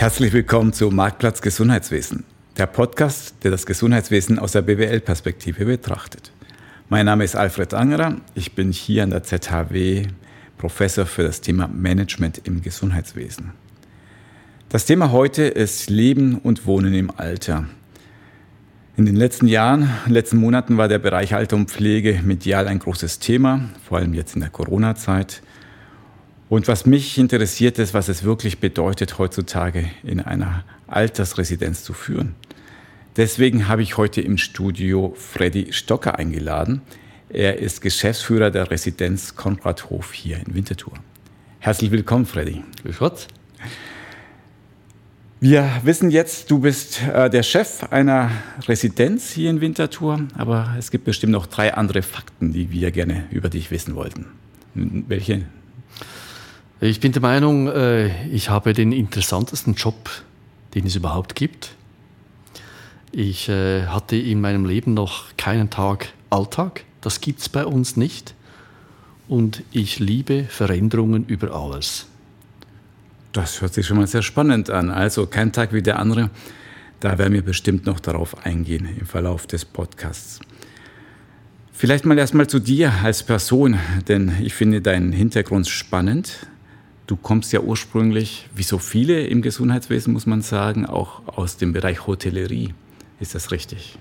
Herzlich willkommen zu Marktplatz Gesundheitswesen, der Podcast, der das Gesundheitswesen aus der BWL-Perspektive betrachtet. Mein Name ist Alfred Angerer, ich bin hier an der ZHW Professor für das Thema Management im Gesundheitswesen. Das Thema heute ist Leben und Wohnen im Alter. In den letzten Jahren, letzten Monaten war der Bereich Alter und Pflege medial ein großes Thema, vor allem jetzt in der Corona-Zeit. Und was mich interessiert ist, was es wirklich bedeutet, heutzutage in einer Altersresidenz zu führen. Deswegen habe ich heute im Studio Freddy Stocker eingeladen. Er ist Geschäftsführer der Residenz Konradhof hier in Winterthur. Herzlich willkommen, Freddy. Grüß Gott. Wir wissen jetzt, du bist äh, der Chef einer Residenz hier in Winterthur, aber es gibt bestimmt noch drei andere Fakten, die wir gerne über dich wissen wollten. Welche ich bin der Meinung, äh, ich habe den interessantesten Job, den es überhaupt gibt. Ich äh, hatte in meinem Leben noch keinen Tag Alltag. Das gibt es bei uns nicht. Und ich liebe Veränderungen über alles. Das hört sich schon mal sehr spannend an. Also kein Tag wie der andere. Da werden wir bestimmt noch darauf eingehen im Verlauf des Podcasts. Vielleicht mal erstmal zu dir als Person, denn ich finde deinen Hintergrund spannend. Du kommst ja ursprünglich, wie so viele im Gesundheitswesen, muss man sagen, auch aus dem Bereich Hotellerie. Ist das richtig?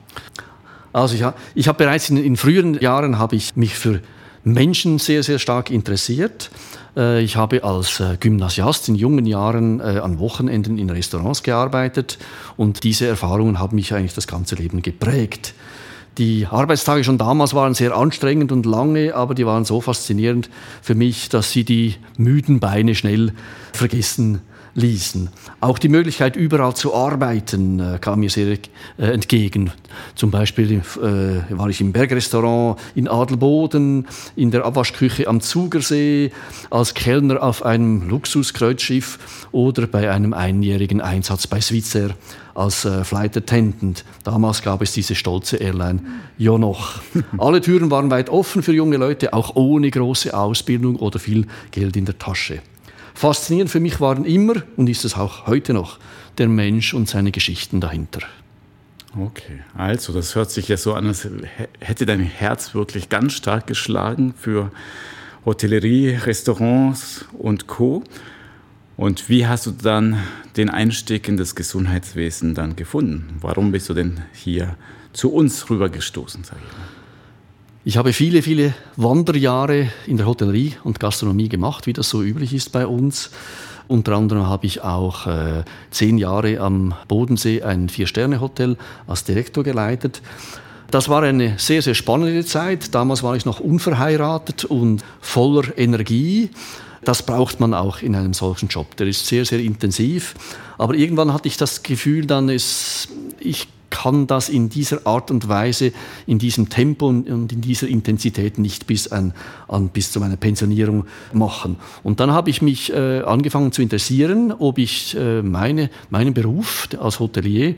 Also ich, ich habe bereits in, in früheren Jahren habe ich mich für Menschen sehr, sehr stark interessiert. Äh, ich habe als äh, Gymnasiast in jungen Jahren äh, an Wochenenden in Restaurants gearbeitet und diese Erfahrungen haben mich eigentlich das ganze Leben geprägt. Die Arbeitstage schon damals waren sehr anstrengend und lange, aber die waren so faszinierend für mich, dass sie die müden Beine schnell vergessen ließen. Auch die Möglichkeit, überall zu arbeiten, äh, kam mir sehr äh, entgegen. Zum Beispiel äh, war ich im Bergrestaurant in Adelboden, in der Abwaschküche am Zugersee, als Kellner auf einem Luxuskreuzschiff oder bei einem einjährigen Einsatz bei Switzer als äh, Flight Attendant. Damals gab es diese stolze Airline ja noch. Alle Türen waren weit offen für junge Leute, auch ohne große Ausbildung oder viel Geld in der Tasche. Faszinierend für mich waren immer und ist es auch heute noch der Mensch und seine Geschichten dahinter. Okay, also das hört sich ja so an, als hätte dein Herz wirklich ganz stark geschlagen für Hotellerie, Restaurants und Co. Und wie hast du dann den Einstieg in das Gesundheitswesen dann gefunden? Warum bist du denn hier zu uns rübergestoßen, sage ich mal? Ich habe viele, viele Wanderjahre in der Hotellerie und Gastronomie gemacht, wie das so üblich ist bei uns. Unter anderem habe ich auch äh, zehn Jahre am Bodensee ein Vier-Sterne-Hotel als Direktor geleitet. Das war eine sehr, sehr spannende Zeit. Damals war ich noch unverheiratet und voller Energie. Das braucht man auch in einem solchen Job. Der ist sehr, sehr intensiv. Aber irgendwann hatte ich das Gefühl, dann ist, ich kann das in dieser Art und Weise, in diesem Tempo und in dieser Intensität nicht bis, an, an, bis zu meiner Pensionierung machen. Und dann habe ich mich äh, angefangen zu interessieren, ob ich äh, meine, meinen Beruf als Hotelier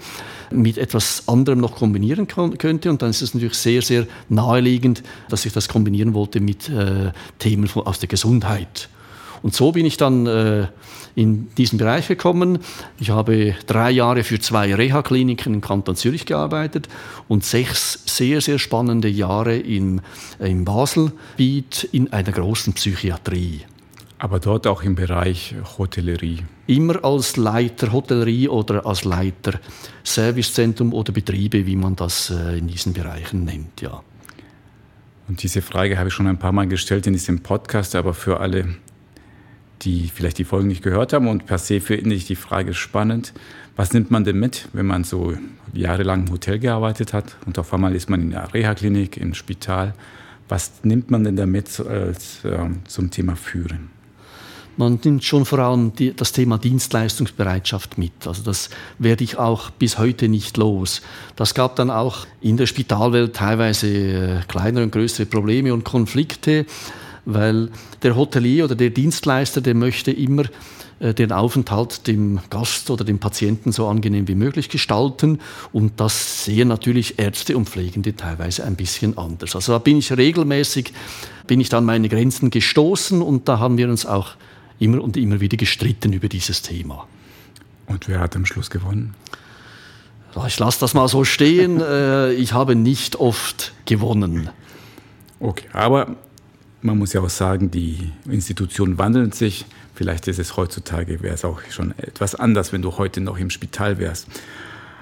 mit etwas anderem noch kombinieren könnte. Und dann ist es natürlich sehr, sehr naheliegend, dass ich das kombinieren wollte mit äh, Themen aus der Gesundheit. Und so bin ich dann äh, in diesen Bereich gekommen. Ich habe drei Jahre für zwei Reha-Kliniken im Kanton Zürich gearbeitet und sechs sehr, sehr spannende Jahre im, äh, im Baselgebiet in einer großen Psychiatrie. Aber dort auch im Bereich Hotellerie? Immer als Leiter Hotellerie oder als Leiter Servicezentrum oder Betriebe, wie man das äh, in diesen Bereichen nennt, ja. Und diese Frage habe ich schon ein paar Mal gestellt in diesem Podcast, aber für alle die vielleicht die Folgen nicht gehört haben und per se finde ich die Frage spannend. Was nimmt man denn mit, wenn man so jahrelang im Hotel gearbeitet hat und auf einmal ist man in der Reha-Klinik, im Spital? Was nimmt man denn damit als, äh, zum Thema Führen? Man nimmt schon vor allem die, das Thema Dienstleistungsbereitschaft mit. Also das werde ich auch bis heute nicht los. Das gab dann auch in der Spitalwelt teilweise äh, kleinere und größere Probleme und Konflikte weil der Hotelier oder der Dienstleister, der möchte immer äh, den Aufenthalt dem Gast oder dem Patienten so angenehm wie möglich gestalten. Und das sehen natürlich Ärzte und Pflegende teilweise ein bisschen anders. Also da bin ich regelmäßig, bin ich an meine Grenzen gestoßen und da haben wir uns auch immer und immer wieder gestritten über dieses Thema. Und wer hat am Schluss gewonnen? Ich lasse das mal so stehen. Äh, ich habe nicht oft gewonnen. Okay, aber man muss ja auch sagen, die Institutionen wandeln sich. Vielleicht ist es heutzutage, wäre es auch schon etwas anders, wenn du heute noch im Spital wärst.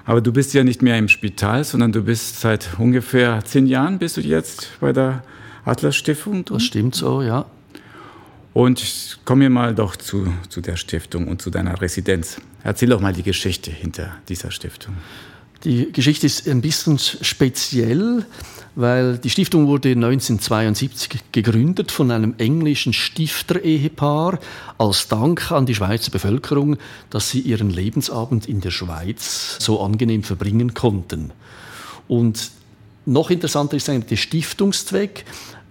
Aber du bist ja nicht mehr im Spital, sondern du bist seit ungefähr zehn Jahren bist du jetzt bei der Atlas Stiftung. Das stimmt so, ja. Und kommen wir mal doch zu, zu der Stiftung und zu deiner Residenz. Erzähl doch mal die Geschichte hinter dieser Stiftung. Die Geschichte ist ein bisschen speziell, weil die Stiftung wurde 1972 gegründet von einem englischen Stifter-Ehepaar als Dank an die Schweizer Bevölkerung, dass sie ihren Lebensabend in der Schweiz so angenehm verbringen konnten. Und noch interessanter ist eigentlich der Stiftungszweck.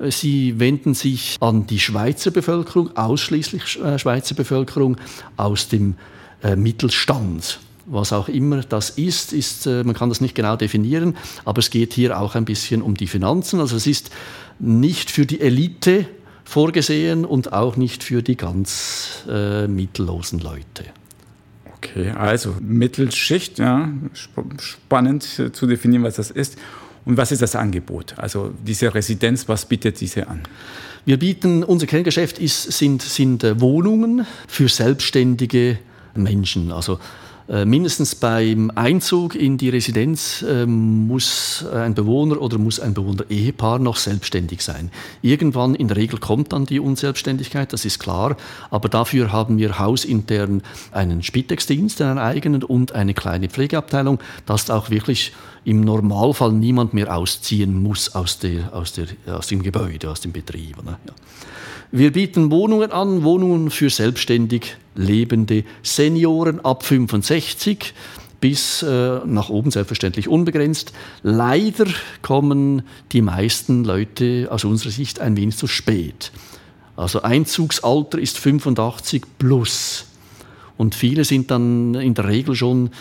Sie wenden sich an die Schweizer Bevölkerung, ausschließlich äh, Schweizer Bevölkerung aus dem äh, Mittelstand was auch immer das ist, ist, äh, man kann das nicht genau definieren, aber es geht hier auch ein bisschen um die Finanzen. Also es ist nicht für die Elite vorgesehen und auch nicht für die ganz äh, mittellosen Leute. Okay, also Mittelschicht, ja, spannend zu definieren, was das ist. Und was ist das Angebot? Also diese Residenz, was bietet diese an? Wir bieten, unser Kerngeschäft ist, sind, sind äh, Wohnungen für selbstständige Menschen. Also mindestens beim Einzug in die Residenz ähm, muss ein Bewohner oder muss ein Bewohner-Ehepaar noch selbstständig sein. Irgendwann in der Regel kommt dann die Unselbstständigkeit, das ist klar, aber dafür haben wir hausintern einen Spitex-Dienst, einen eigenen und eine kleine Pflegeabteilung, dass auch wirklich im Normalfall niemand mehr ausziehen muss aus, der, aus, der, aus dem Gebäude, aus dem Betrieb. Ja. Wir bieten Wohnungen an, Wohnungen für selbstständig lebende Senioren ab 65 bis äh, nach oben selbstverständlich unbegrenzt. Leider kommen die meisten Leute aus unserer Sicht ein wenig zu spät. Also Einzugsalter ist 85 plus. Und viele sind dann in der Regel schon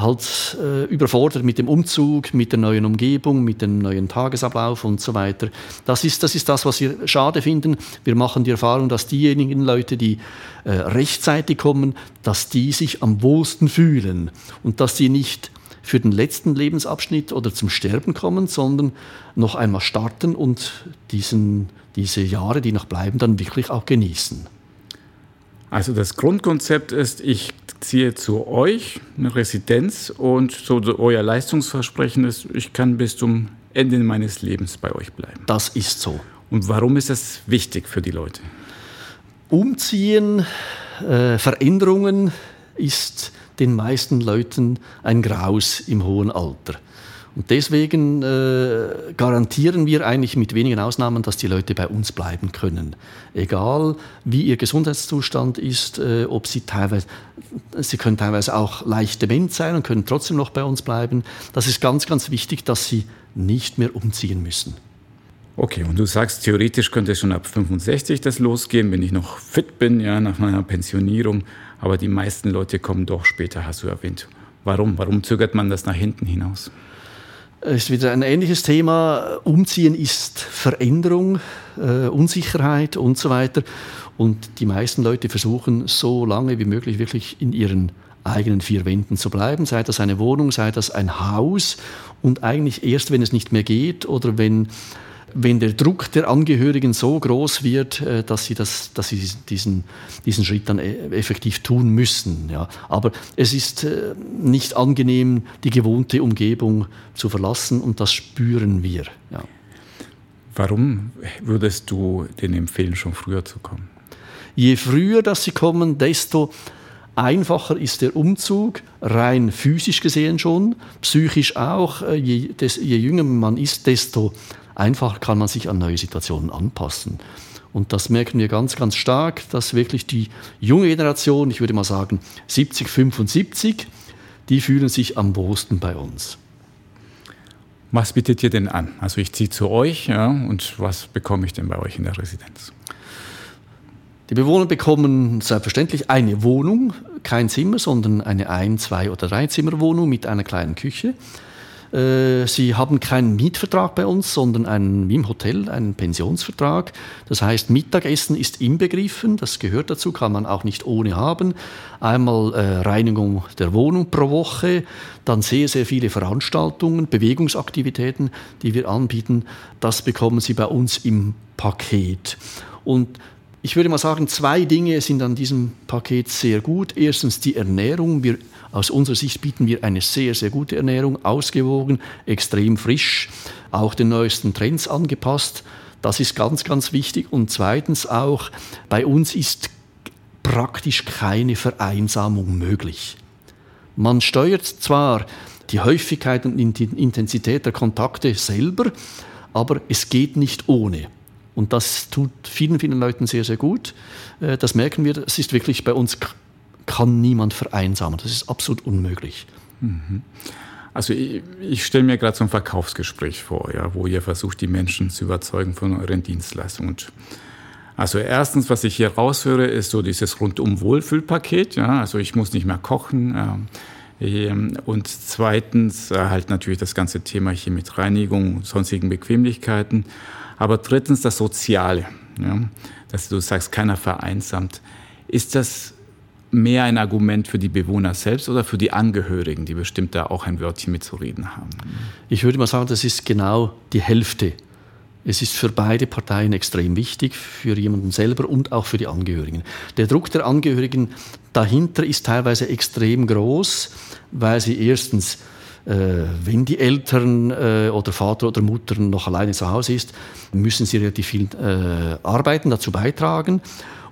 halt äh, überfordert mit dem Umzug, mit der neuen Umgebung, mit dem neuen Tagesablauf und so weiter. Das ist das, ist das was wir schade finden. Wir machen die Erfahrung, dass diejenigen Leute, die äh, rechtzeitig kommen, dass die sich am wohlsten fühlen und dass sie nicht für den letzten Lebensabschnitt oder zum Sterben kommen, sondern noch einmal starten und diesen, diese Jahre, die noch bleiben, dann wirklich auch genießen. Also das Grundkonzept ist, ich ziehe zu euch eine Residenz und so euer Leistungsversprechen ist, ich kann bis zum Ende meines Lebens bei euch bleiben. Das ist so. Und warum ist das wichtig für die Leute? Umziehen, äh, Veränderungen ist den meisten Leuten ein Graus im hohen Alter. Und deswegen äh, garantieren wir eigentlich mit wenigen Ausnahmen, dass die Leute bei uns bleiben können. Egal wie ihr Gesundheitszustand ist, äh, ob sie teilweise, sie können teilweise auch leicht dement sein und können trotzdem noch bei uns bleiben. Das ist ganz, ganz wichtig, dass sie nicht mehr umziehen müssen. Okay, und du sagst, theoretisch könnte schon ab 65 das losgehen, wenn ich noch fit bin, ja, nach meiner Pensionierung. Aber die meisten Leute kommen doch später, hast du erwähnt. Warum? Warum zögert man das nach hinten hinaus? Es ist wieder ein ähnliches Thema. Umziehen ist Veränderung, äh, Unsicherheit und so weiter. Und die meisten Leute versuchen so lange wie möglich wirklich in ihren eigenen vier Wänden zu bleiben, sei das eine Wohnung, sei das ein Haus. Und eigentlich erst, wenn es nicht mehr geht oder wenn wenn der Druck der Angehörigen so groß wird, äh, dass sie, das, dass sie diesen, diesen Schritt dann äh, effektiv tun müssen. Ja. Aber es ist äh, nicht angenehm, die gewohnte Umgebung zu verlassen und das spüren wir. Ja. Warum würdest du denen empfehlen, schon früher zu kommen? Je früher, dass sie kommen, desto einfacher ist der Umzug, rein physisch gesehen schon, psychisch auch. Je, des, je jünger man ist, desto einfach kann man sich an neue Situationen anpassen. Und das merken wir ganz, ganz stark, dass wirklich die junge Generation, ich würde mal sagen 70, 75, die fühlen sich am wohlsten bei uns. Was bietet ihr denn an? Also ich ziehe zu euch ja, und was bekomme ich denn bei euch in der Residenz? Die Bewohner bekommen selbstverständlich eine Wohnung, kein Zimmer, sondern eine Ein-, Zwei- oder Dreizimmerwohnung mit einer kleinen Küche. Äh, sie haben keinen Mietvertrag bei uns, sondern einen, wie im Hotel, einen Pensionsvertrag. Das heißt, Mittagessen ist inbegriffen, das gehört dazu, kann man auch nicht ohne haben. Einmal äh, Reinigung der Wohnung pro Woche, dann sehr, sehr viele Veranstaltungen, Bewegungsaktivitäten, die wir anbieten. Das bekommen Sie bei uns im Paket. Und ich würde mal sagen, zwei Dinge sind an diesem Paket sehr gut. Erstens die Ernährung. Wir aus unserer Sicht bieten wir eine sehr, sehr gute Ernährung, ausgewogen, extrem frisch, auch den neuesten Trends angepasst. Das ist ganz, ganz wichtig. Und zweitens auch, bei uns ist praktisch keine Vereinsamung möglich. Man steuert zwar die Häufigkeit und die Intensität der Kontakte selber, aber es geht nicht ohne. Und das tut vielen, vielen Leuten sehr, sehr gut. Äh, das merken wir. Es ist wirklich bei uns kann niemand vereinsamen. Das ist absolut unmöglich. Mhm. Also ich, ich stelle mir gerade so ein Verkaufsgespräch vor, ja, wo ihr versucht, die Menschen zu überzeugen von euren Dienstleistungen. also erstens, was ich hier raushöre, ist so dieses rundum Wohlfühlpaket. Ja, also ich muss nicht mehr kochen. Äh, und zweitens äh, halt natürlich das ganze Thema hier mit Reinigung, sonstigen Bequemlichkeiten. Aber drittens das Soziale, ja, dass du sagst, keiner vereinsamt. Ist das mehr ein Argument für die Bewohner selbst oder für die Angehörigen, die bestimmt da auch ein Wörtchen mitzureden haben? Ich würde mal sagen, das ist genau die Hälfte. Es ist für beide Parteien extrem wichtig, für jemanden selber und auch für die Angehörigen. Der Druck der Angehörigen dahinter ist teilweise extrem groß, weil sie erstens wenn die Eltern äh, oder Vater oder Mutter noch alleine zu Hause ist, müssen sie relativ viel äh, arbeiten, dazu beitragen.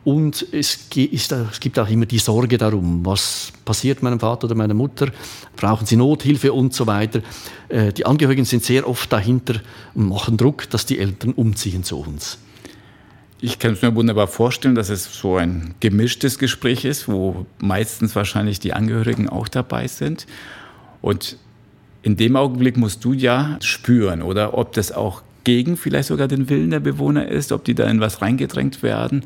Und es, gibt auch immer die Sorge darum, was passiert meinem Vater oder meiner Mutter, brauchen sie Nothilfe und so weiter. Äh, die Angehörigen sind sehr oft dahinter und machen Druck, dass die Eltern umziehen zu uns. Ich kann es mir wunderbar vorstellen, dass es so ein gemischtes Gespräch ist, wo meistens wahrscheinlich die Angehörigen auch dabei sind. Und in dem Augenblick musst du ja spüren, oder ob das auch gegen vielleicht sogar den Willen der Bewohner ist, ob die da in was reingedrängt werden.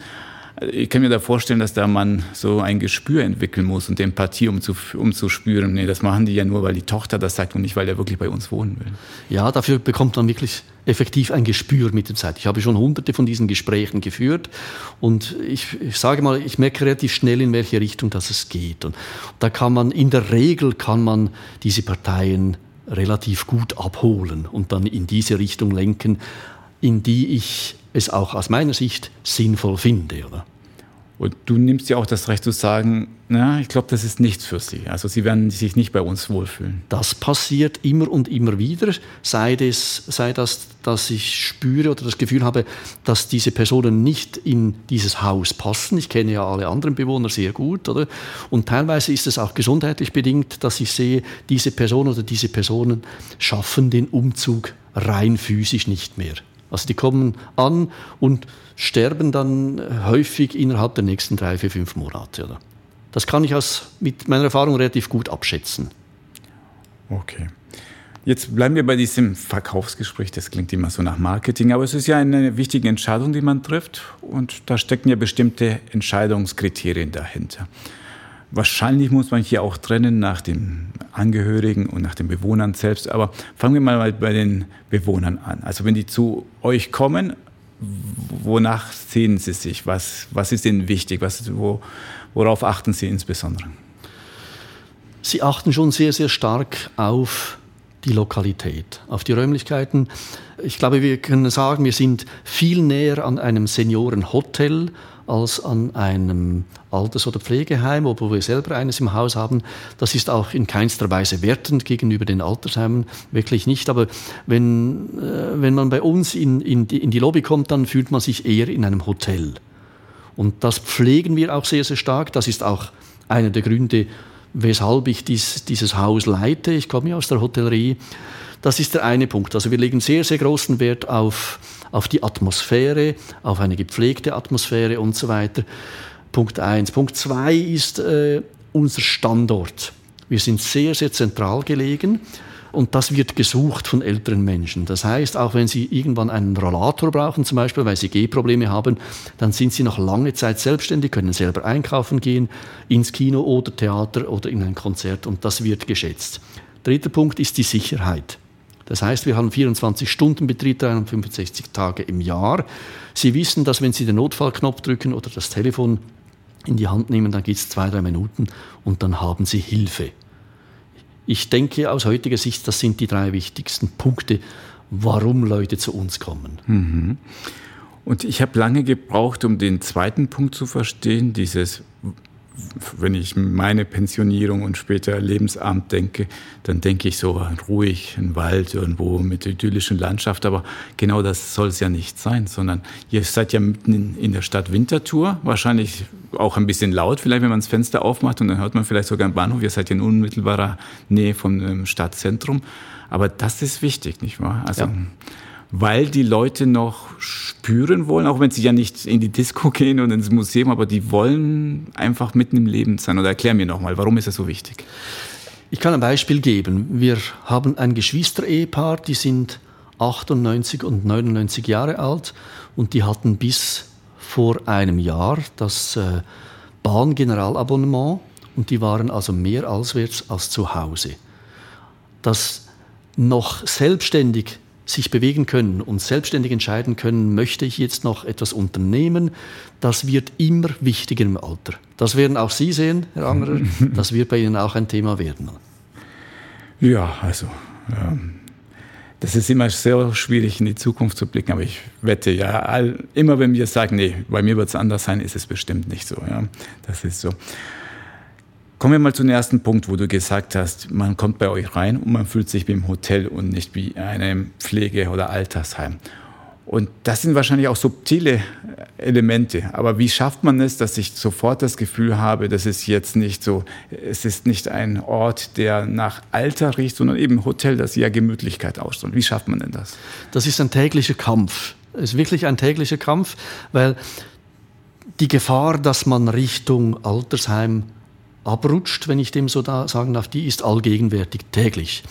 Ich kann mir da vorstellen, dass da man so ein Gespür entwickeln muss und Empathie, um zu, um zu spüren. Nee, das machen die ja nur, weil die Tochter das sagt und nicht, weil er wirklich bei uns wohnen will. Ja, dafür bekommt man wirklich effektiv ein Gespür mit der Zeit. Ich habe schon hunderte von diesen Gesprächen geführt und ich, ich sage mal, ich merke relativ schnell, in welche Richtung das es geht. Und da kann man, in der Regel kann man diese Parteien relativ gut abholen und dann in diese Richtung lenken, in die ich es auch aus meiner Sicht sinnvoll finde. Oder? Und du nimmst ja auch das Recht zu sagen, na, ich glaube, das ist nichts für sie. Also sie werden sich nicht bei uns wohlfühlen. Das passiert immer und immer wieder, sei das, sei das, dass ich spüre oder das Gefühl habe, dass diese Personen nicht in dieses Haus passen. Ich kenne ja alle anderen Bewohner sehr gut, oder? Und teilweise ist es auch gesundheitlich bedingt, dass ich sehe, diese Person oder diese Personen schaffen den Umzug rein physisch nicht mehr. Also die kommen an und sterben dann häufig innerhalb der nächsten drei, vier, fünf Monate. Oder? Das kann ich aus, mit meiner Erfahrung relativ gut abschätzen. Okay. Jetzt bleiben wir bei diesem Verkaufsgespräch. Das klingt immer so nach Marketing, aber es ist ja eine wichtige Entscheidung, die man trifft. Und da stecken ja bestimmte Entscheidungskriterien dahinter. Wahrscheinlich muss man hier auch trennen nach den Angehörigen und nach den Bewohnern selbst. Aber fangen wir mal bei den Bewohnern an. Also wenn die zu euch kommen, wonach sehen sie sich? Was, was ist ihnen wichtig? Was, wo, worauf achten sie insbesondere? Sie achten schon sehr, sehr stark auf die Lokalität, auf die Räumlichkeiten. Ich glaube, wir können sagen, wir sind viel näher an einem Seniorenhotel als an einem Alters- oder Pflegeheim, obwohl wir selber eines im Haus haben. Das ist auch in keinster Weise wertend gegenüber den Altersheimen, wirklich nicht. Aber wenn, äh, wenn man bei uns in, in, die, in die Lobby kommt, dann fühlt man sich eher in einem Hotel. Und das pflegen wir auch sehr, sehr stark. Das ist auch einer der Gründe, weshalb ich dies, dieses Haus leite. Ich komme ja aus der Hotellerie. Das ist der eine Punkt. Also wir legen sehr, sehr großen Wert auf, auf die Atmosphäre, auf eine gepflegte Atmosphäre und so weiter. Punkt eins. Punkt zwei ist äh, unser Standort. Wir sind sehr, sehr zentral gelegen. Und das wird gesucht von älteren Menschen. Das heißt, auch wenn sie irgendwann einen Rollator brauchen, zum Beispiel, weil sie Gehprobleme haben, dann sind sie noch lange Zeit selbstständig, können selber einkaufen gehen, ins Kino oder Theater oder in ein Konzert und das wird geschätzt. Dritter Punkt ist die Sicherheit. Das heißt, wir haben 24 Stunden Betrieb, 365 Tage im Jahr. Sie wissen, dass wenn Sie den Notfallknopf drücken oder das Telefon in die Hand nehmen, dann geht es zwei, drei Minuten und dann haben Sie Hilfe. Ich denke aus heutiger Sicht, das sind die drei wichtigsten Punkte, warum Leute zu uns kommen. Mhm. Und ich habe lange gebraucht, um den zweiten Punkt zu verstehen, dieses wenn ich meine Pensionierung und später Lebensabend denke, dann denke ich so ruhig, ein Wald irgendwo mit idyllischen Landschaft. Aber genau das soll es ja nicht sein, sondern ihr seid ja mitten in der Stadt Winterthur, wahrscheinlich auch ein bisschen laut, vielleicht wenn man das Fenster aufmacht und dann hört man vielleicht sogar einen Bahnhof. Ihr seid ja in unmittelbarer Nähe vom Stadtzentrum. Aber das ist wichtig, nicht wahr? Also, ja weil die Leute noch spüren wollen, auch wenn sie ja nicht in die Disco gehen und ins Museum, aber die wollen einfach mitten im Leben sein. Oder erklär mir nochmal, warum ist das so wichtig? Ich kann ein Beispiel geben. Wir haben ein Geschwister-Ehepaar, die sind 98 und 99 Jahre alt und die hatten bis vor einem Jahr das äh, Bahngeneralabonnement und die waren also mehr auswärts als zu Hause. Das noch selbstständig sich bewegen können und selbstständig entscheiden können, möchte ich jetzt noch etwas unternehmen, das wird immer wichtiger im Alter. Das werden auch Sie sehen, Herr Angerer, das wird bei Ihnen auch ein Thema werden. Ja, also ja, das ist immer sehr schwierig in die Zukunft zu blicken, aber ich wette ja, all, immer wenn wir sagen, nee, bei mir wird es anders sein, ist es bestimmt nicht so. Ja. Das ist so. Kommen wir mal zum ersten Punkt, wo du gesagt hast, man kommt bei euch rein und man fühlt sich wie im Hotel und nicht wie einem Pflege- oder Altersheim. Und das sind wahrscheinlich auch subtile Elemente. Aber wie schafft man es, dass ich sofort das Gefühl habe, das ist jetzt nicht so, es ist nicht ein Ort, der nach Alter riecht, sondern eben Hotel, das ja Gemütlichkeit ausstrahlt. Wie schafft man denn das? Das ist ein täglicher Kampf. Es ist wirklich ein täglicher Kampf, weil die Gefahr, dass man Richtung Altersheim abrutscht, wenn ich dem so da sagen darf, die ist allgegenwärtig täglich.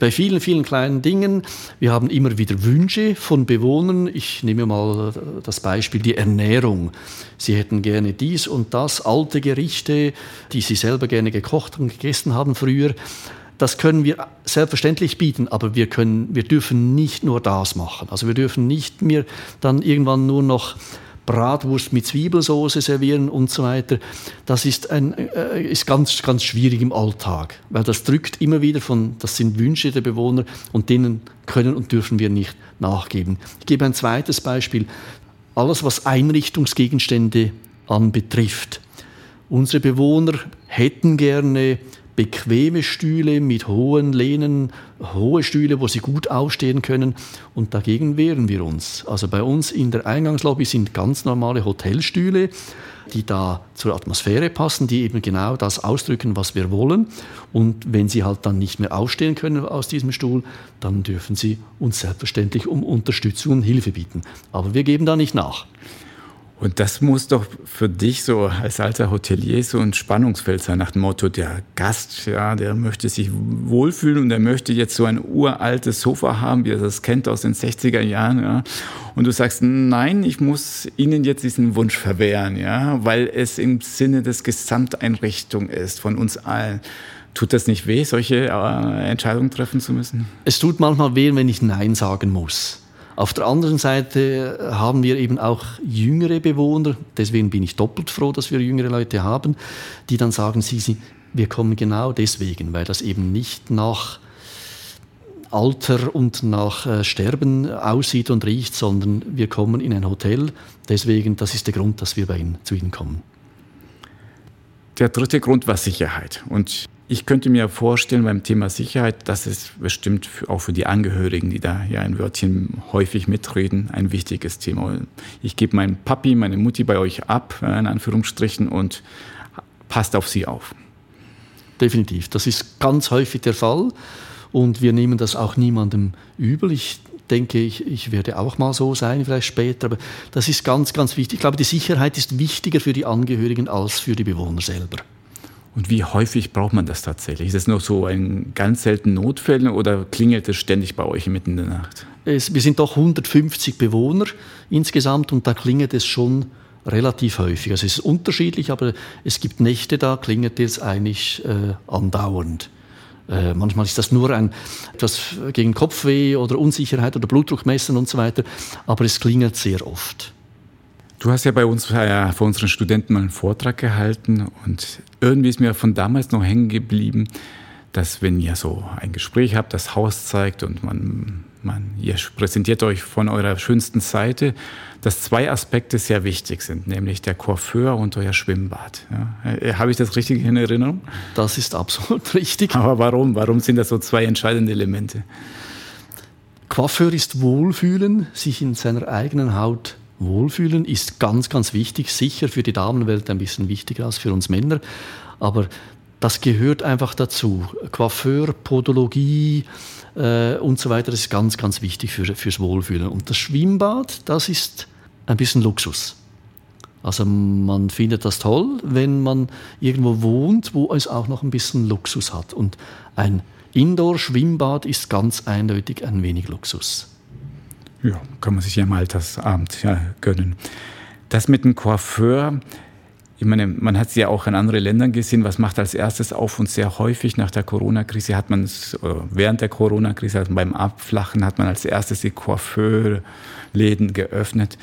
Bei vielen, vielen kleinen Dingen, wir haben immer wieder Wünsche von Bewohnern. Ich nehme mal das Beispiel die Ernährung. Sie hätten gerne dies und das, alte Gerichte, die sie selber gerne gekocht und gegessen haben früher. Das können wir selbstverständlich bieten, aber wir, können, wir dürfen nicht nur das machen. Also wir dürfen nicht mehr dann irgendwann nur noch Bratwurst mit Zwiebelsauce servieren und so weiter. Das ist, ein, äh, ist ganz, ganz schwierig im Alltag, weil das drückt immer wieder von, das sind Wünsche der Bewohner und denen können und dürfen wir nicht nachgeben. Ich gebe ein zweites Beispiel. Alles, was Einrichtungsgegenstände anbetrifft. Unsere Bewohner hätten gerne bequeme Stühle mit hohen Lehnen, hohe Stühle, wo sie gut aufstehen können. Und dagegen wehren wir uns. Also bei uns in der Eingangslobby sind ganz normale Hotelstühle, die da zur Atmosphäre passen, die eben genau das ausdrücken, was wir wollen. Und wenn sie halt dann nicht mehr aufstehen können aus diesem Stuhl, dann dürfen sie uns selbstverständlich um Unterstützung und Hilfe bieten. Aber wir geben da nicht nach. Und das muss doch für dich so als alter Hotelier so ein Spannungsfeld sein, nach dem Motto, der Gast, ja, der möchte sich wohlfühlen und der möchte jetzt so ein uraltes Sofa haben, wie er das kennt aus den 60er Jahren, ja. Und du sagst, nein, ich muss Ihnen jetzt diesen Wunsch verwehren, ja, weil es im Sinne des Gesamteinrichtung ist, von uns allen. Tut das nicht weh, solche äh, Entscheidungen treffen zu müssen? Es tut manchmal weh, wenn ich Nein sagen muss. Auf der anderen Seite haben wir eben auch jüngere Bewohner, deswegen bin ich doppelt froh, dass wir jüngere Leute haben, die dann sagen, sie, sie, wir kommen genau deswegen, weil das eben nicht nach Alter und nach äh, Sterben aussieht und riecht, sondern wir kommen in ein Hotel. Deswegen, das ist der Grund, dass wir bei Ihnen, zu Ihnen kommen. Der dritte Grund war Sicherheit. Und ich könnte mir vorstellen beim Thema Sicherheit, dass es bestimmt auch für die Angehörigen, die da ja ein Wörtchen häufig mitreden, ein wichtiges Thema. Ich gebe meinen Papi, meine Mutti bei euch ab, in Anführungsstrichen, und passt auf sie auf. Definitiv. Das ist ganz häufig der Fall und wir nehmen das auch niemandem übel. Ich denke, ich, ich werde auch mal so sein, vielleicht später, aber das ist ganz, ganz wichtig. Ich glaube, die Sicherheit ist wichtiger für die Angehörigen als für die Bewohner selber. Und wie häufig braucht man das tatsächlich? Ist es nur so ein ganz selten Notfällen oder klingelt es ständig bei euch mitten in der Nacht? Es, wir sind doch 150 Bewohner insgesamt und da klingelt es schon relativ häufig. Also es ist unterschiedlich, aber es gibt Nächte, da klingelt es eigentlich äh, andauernd. Äh, manchmal ist das nur ein, etwas gegen Kopfweh oder Unsicherheit oder Blutdruck messen und so weiter, aber es klingelt sehr oft. Du hast ja bei uns äh, für unseren Studenten mal einen Vortrag gehalten und irgendwie ist mir von damals noch hängen geblieben, dass wenn ihr so ein Gespräch habt, das Haus zeigt und man, man, ihr präsentiert euch von eurer schönsten Seite, dass zwei Aspekte sehr wichtig sind, nämlich der Coiffeur und euer Schwimmbad. Ja, äh, Habe ich das richtig in Erinnerung? Das ist absolut richtig. Aber warum? Warum sind das so zwei entscheidende Elemente? Coiffeur ist Wohlfühlen, sich in seiner eigenen Haut wohlfühlen, ist ganz, ganz wichtig. Sicher für die Damenwelt ein bisschen wichtiger als für uns Männer. Aber das gehört einfach dazu. Coiffeur, Podologie äh, und so weiter, ist ganz, ganz wichtig für, fürs Wohlfühlen. Und das Schwimmbad, das ist ein bisschen Luxus. Also man findet das toll, wenn man irgendwo wohnt, wo es auch noch ein bisschen Luxus hat. Und ein Indoor-Schwimmbad ist ganz eindeutig ein wenig Luxus. Ja, kann man sich ja im Altersabend ja, gönnen. Das mit dem Coiffeur, ich meine, man hat es ja auch in anderen Ländern gesehen, was macht als erstes auf und sehr häufig nach der Corona-Krise hat man es, während der Corona-Krise, also beim Abflachen hat man als erstes die Coiffeurläden geöffnet.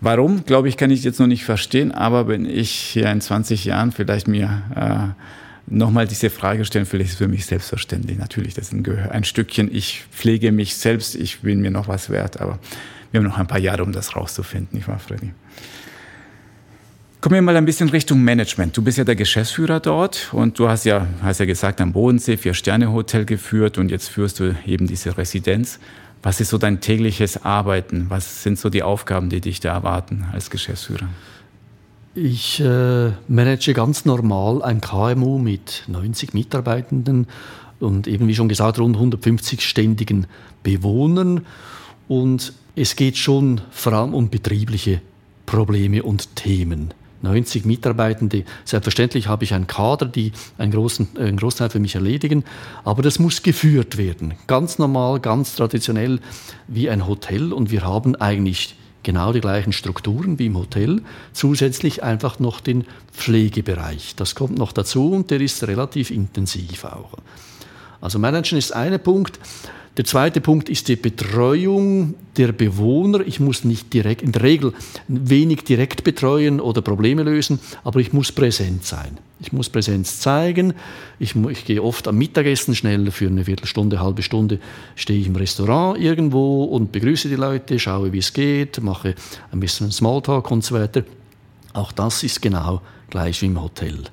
Warum, glaube ich, kann ich jetzt noch nicht verstehen, aber wenn ich hier in 20 Jahren vielleicht mir äh, nochmal diese Frage stellen, vielleicht ist es für mich selbstverständlich. Natürlich, das ist ein, ein Stückchen, ich pflege mich selbst, ich bin mir noch was wert, aber wir haben noch ein paar Jahre, um das rauszufinden, nicht wahr, Freddy? Kommen wir mal ein bisschen Richtung Management. Du bist ja der Geschäftsführer dort und du hast ja, hast ja gesagt, am Bodensee Vier-Sterne-Hotel geführt und jetzt führst du eben diese Residenz. Was ist so dein tägliches Arbeiten? Was sind so die Aufgaben, die dich da erwarten als Geschäftsführer? Ich äh, manage ganz normal ein KMU mit 90 Mitarbeitenden und eben wie schon gesagt rund 150 ständigen Bewohnern. Und es geht schon vor allem um betriebliche Probleme und Themen. 90 Mitarbeitende. Selbstverständlich habe ich einen Kader, die einen, großen, einen Großteil für mich erledigen, aber das muss geführt werden. Ganz normal, ganz traditionell wie ein Hotel und wir haben eigentlich genau die gleichen Strukturen wie im Hotel, zusätzlich einfach noch den Pflegebereich. Das kommt noch dazu und der ist relativ intensiv auch. Also Managen ist ein Punkt. Der zweite Punkt ist die Betreuung der Bewohner. Ich muss nicht direkt, in der Regel wenig direkt betreuen oder Probleme lösen, aber ich muss präsent sein. Ich muss Präsenz zeigen. Ich, ich gehe oft am Mittagessen schnell für eine Viertelstunde, halbe Stunde stehe ich im Restaurant irgendwo und begrüße die Leute, schaue, wie es geht, mache ein bisschen Smalltalk und so weiter. Auch das ist genau gleich wie im Hotel.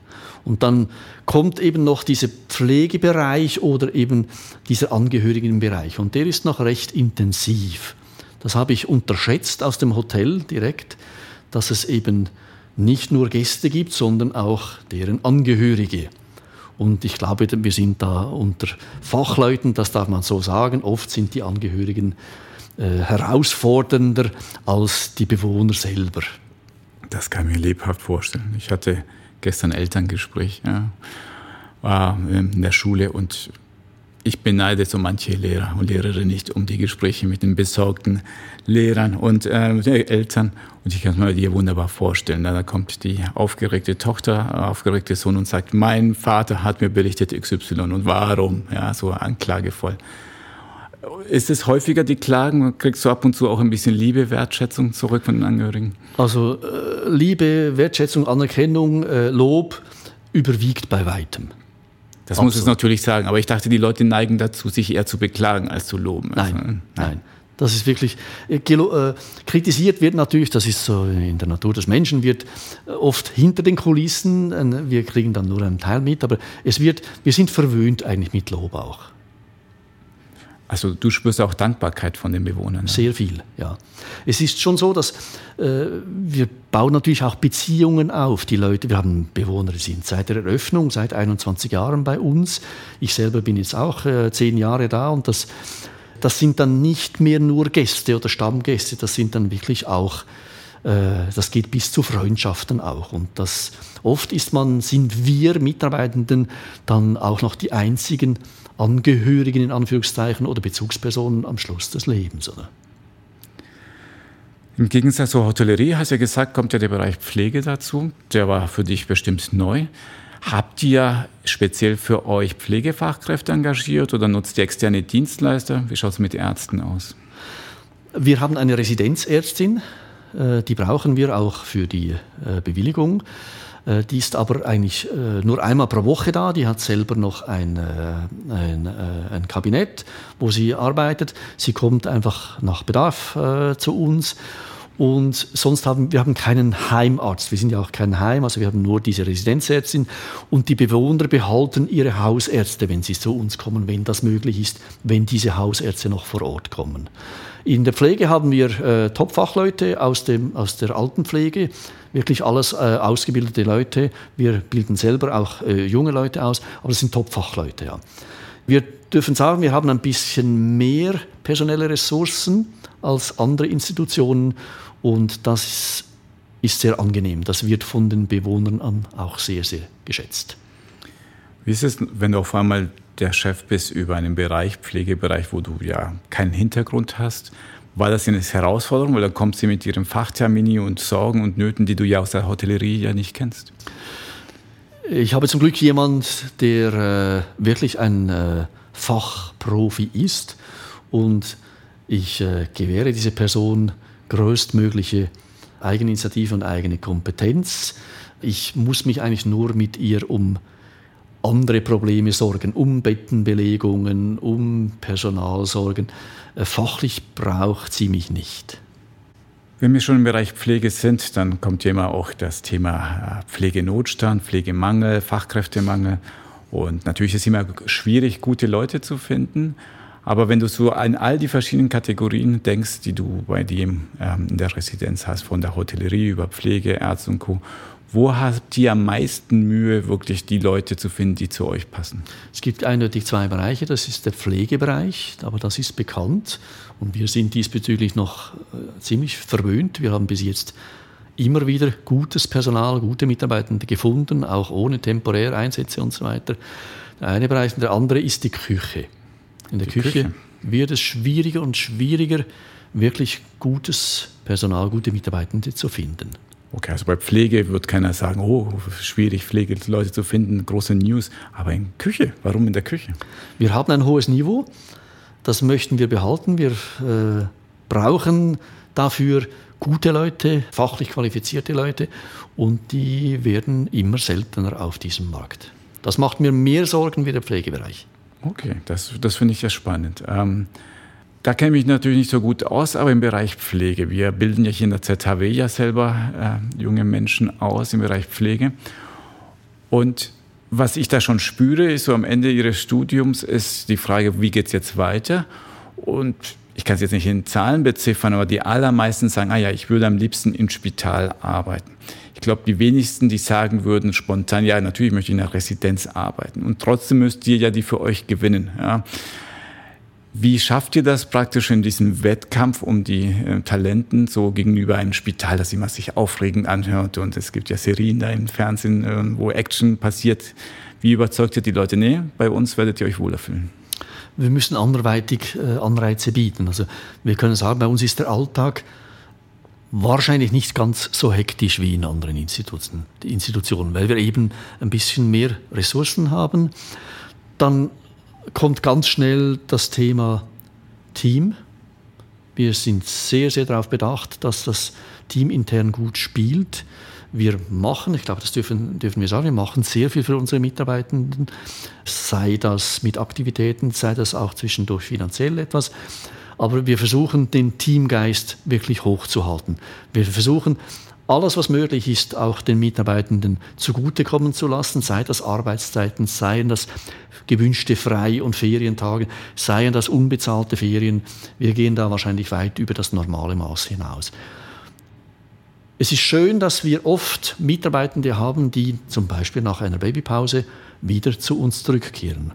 Und dann kommt eben noch dieser Pflegebereich oder eben dieser Angehörigenbereich. Und der ist noch recht intensiv. Das habe ich unterschätzt aus dem Hotel direkt, dass es eben nicht nur Gäste gibt, sondern auch deren Angehörige. Und ich glaube, wir sind da unter Fachleuten, das darf man so sagen. Oft sind die Angehörigen äh, herausfordernder als die Bewohner selber. Das kann ich mir lebhaft vorstellen. Ich hatte gestern Elterngespräch, ja, war in der Schule und ich beneide so manche Lehrer und Lehrerinnen nicht um die Gespräche mit den besorgten Lehrern und äh, Eltern. Und ich kann es mir dir wunderbar vorstellen. Da kommt die aufgeregte Tochter, aufgeregte Sohn und sagt, mein Vater hat mir berichtet XY und warum? Ja, so anklagevoll. Ist es häufiger die Klagen? Kriegst du ab und zu auch ein bisschen Liebe, Wertschätzung zurück von den Angehörigen? Also äh, Liebe, Wertschätzung, Anerkennung, äh, Lob überwiegt bei weitem. Das Absolut. muss es natürlich sagen, aber ich dachte, die Leute neigen dazu, sich eher zu beklagen als zu loben. Nein, also, nein. nein. Das ist wirklich, äh, äh, kritisiert wird natürlich, das ist so in der Natur des Menschen, wird oft hinter den Kulissen, wir kriegen dann nur einen Teil mit, aber es wird, wir sind verwöhnt eigentlich mit Lob auch. Also du spürst auch Dankbarkeit von den Bewohnern. Ne? Sehr viel, ja. Es ist schon so, dass äh, wir bauen natürlich auch Beziehungen auf. Die Leute, wir haben Bewohner, die sind seit der Eröffnung, seit 21 Jahren bei uns. Ich selber bin jetzt auch äh, zehn Jahre da und das, das sind dann nicht mehr nur Gäste oder Stammgäste, das sind dann wirklich auch äh, das geht bis zu Freundschaften auch. Und das, oft ist man, sind wir Mitarbeitenden dann auch noch die einzigen Angehörigen in Anführungszeichen oder Bezugspersonen am Schluss des Lebens. Oder? Im Gegensatz zur Hotellerie, hast du ja gesagt, kommt ja der Bereich Pflege dazu. Der war für dich bestimmt neu. Habt ihr speziell für euch Pflegefachkräfte engagiert oder nutzt ihr externe Dienstleister? Wie schaut es mit Ärzten aus? Wir haben eine Residenzärztin, äh, die brauchen wir auch für die äh, Bewilligung. Äh, die ist aber eigentlich nur einmal pro Woche da. Die hat selber noch ein, ein, ein Kabinett, wo sie arbeitet. Sie kommt einfach nach Bedarf zu uns. Und sonst haben wir haben keinen Heimarzt. Wir sind ja auch kein Heim, also wir haben nur diese Residenzärztin. Und die Bewohner behalten ihre Hausärzte, wenn sie zu uns kommen, wenn das möglich ist, wenn diese Hausärzte noch vor Ort kommen. In der Pflege haben wir äh, Top-Fachleute aus, aus der Altenpflege, wirklich alles äh, ausgebildete Leute. Wir bilden selber auch äh, junge Leute aus, aber das sind Top-Fachleute. Ja. Wir dürfen sagen, wir haben ein bisschen mehr personelle Ressourcen als andere Institutionen und das ist, sehr angenehm. Das wird von den Bewohnern an auch sehr, sehr geschätzt. Wie ist es, wenn du auf einmal der Chef bist über einen Bereich, Pflegebereich, wo du ja keinen Hintergrund hast. War das eine Herausforderung, weil dann kommt sie mit ihrem Fachtermini und Sorgen und Nöten, die du ja aus der Hotellerie ja nicht kennst? Ich habe zum Glück jemanden, der äh, wirklich ein äh, Fachprofi ist und ich äh, gewähre diese Person größtmögliche Eigeninitiative und eigene Kompetenz. Ich muss mich eigentlich nur mit ihr um andere Probleme sorgen, um Bettenbelegungen, um Personalsorgen. Äh, fachlich braucht sie mich nicht. Wenn wir schon im Bereich Pflege sind, dann kommt ja immer auch das Thema äh, Pflegenotstand, Pflegemangel, Fachkräftemangel. Und natürlich ist es immer schwierig, gute Leute zu finden. Aber wenn du so an all die verschiedenen Kategorien denkst, die du bei dir ähm, in der Residenz hast, von der Hotellerie über Pflege, Ärzte und Co., wo habt ihr am meisten Mühe, wirklich die Leute zu finden, die zu euch passen? Es gibt eindeutig zwei Bereiche. Das ist der Pflegebereich, aber das ist bekannt. Und wir sind diesbezüglich noch äh, ziemlich verwöhnt. Wir haben bis jetzt immer wieder gutes Personal, gute Mitarbeitende gefunden, auch ohne temporäre Einsätze und so weiter. Der eine Bereich und der andere ist die Küche. In der Küche, Küche wird es schwieriger und schwieriger, wirklich gutes Personal, gute Mitarbeitende zu finden. Okay, also bei Pflege wird keiner sagen, oh, schwierig, Pflegeleute zu finden, große News. Aber in Küche, warum in der Küche? Wir haben ein hohes Niveau, das möchten wir behalten. Wir äh, brauchen dafür gute Leute, fachlich qualifizierte Leute und die werden immer seltener auf diesem Markt. Das macht mir mehr Sorgen wie der Pflegebereich. Okay, das, das finde ich ja spannend. Ähm, da kenne ich mich natürlich nicht so gut aus, aber im Bereich Pflege. Wir bilden ja hier in der ZHW ja selber äh, junge Menschen aus im Bereich Pflege. Und was ich da schon spüre, ist so am Ende ihres Studiums, ist die Frage, wie geht es jetzt weiter? Und ich kann es jetzt nicht in Zahlen beziffern, aber die allermeisten sagen, ah ja, ich würde am liebsten im Spital arbeiten. Ich glaube, die wenigsten, die sagen würden spontan, ja, natürlich möchte ich in der Residenz arbeiten. Und trotzdem müsst ihr ja die für euch gewinnen. Ja. Wie schafft ihr das praktisch in diesem Wettkampf um die äh, Talenten so gegenüber einem Spital, das immer sich aufregend anhört und es gibt ja Serien da im Fernsehen, äh, wo Action passiert. Wie überzeugt ihr die Leute? Nee, bei uns werdet ihr euch wohler fühlen. Wir müssen anderweitig äh, Anreize bieten. Also wir können sagen, bei uns ist der Alltag wahrscheinlich nicht ganz so hektisch wie in anderen Institutionen, Institutionen weil wir eben ein bisschen mehr Ressourcen haben. Dann kommt ganz schnell das Thema Team. Wir sind sehr, sehr darauf bedacht, dass das Team intern gut spielt. Wir machen, ich glaube, das dürfen, dürfen wir sagen, wir machen sehr viel für unsere Mitarbeitenden, sei das mit Aktivitäten, sei das auch zwischendurch finanziell etwas. Aber wir versuchen, den Teamgeist wirklich hochzuhalten. Wir versuchen, alles, was möglich ist, auch den Mitarbeitenden zugutekommen zu lassen, sei das Arbeitszeiten, seien das gewünschte Frei- und Ferientage, seien das unbezahlte Ferien. Wir gehen da wahrscheinlich weit über das normale Maß hinaus. Es ist schön, dass wir oft Mitarbeitende haben, die zum Beispiel nach einer Babypause wieder zu uns zurückkehren.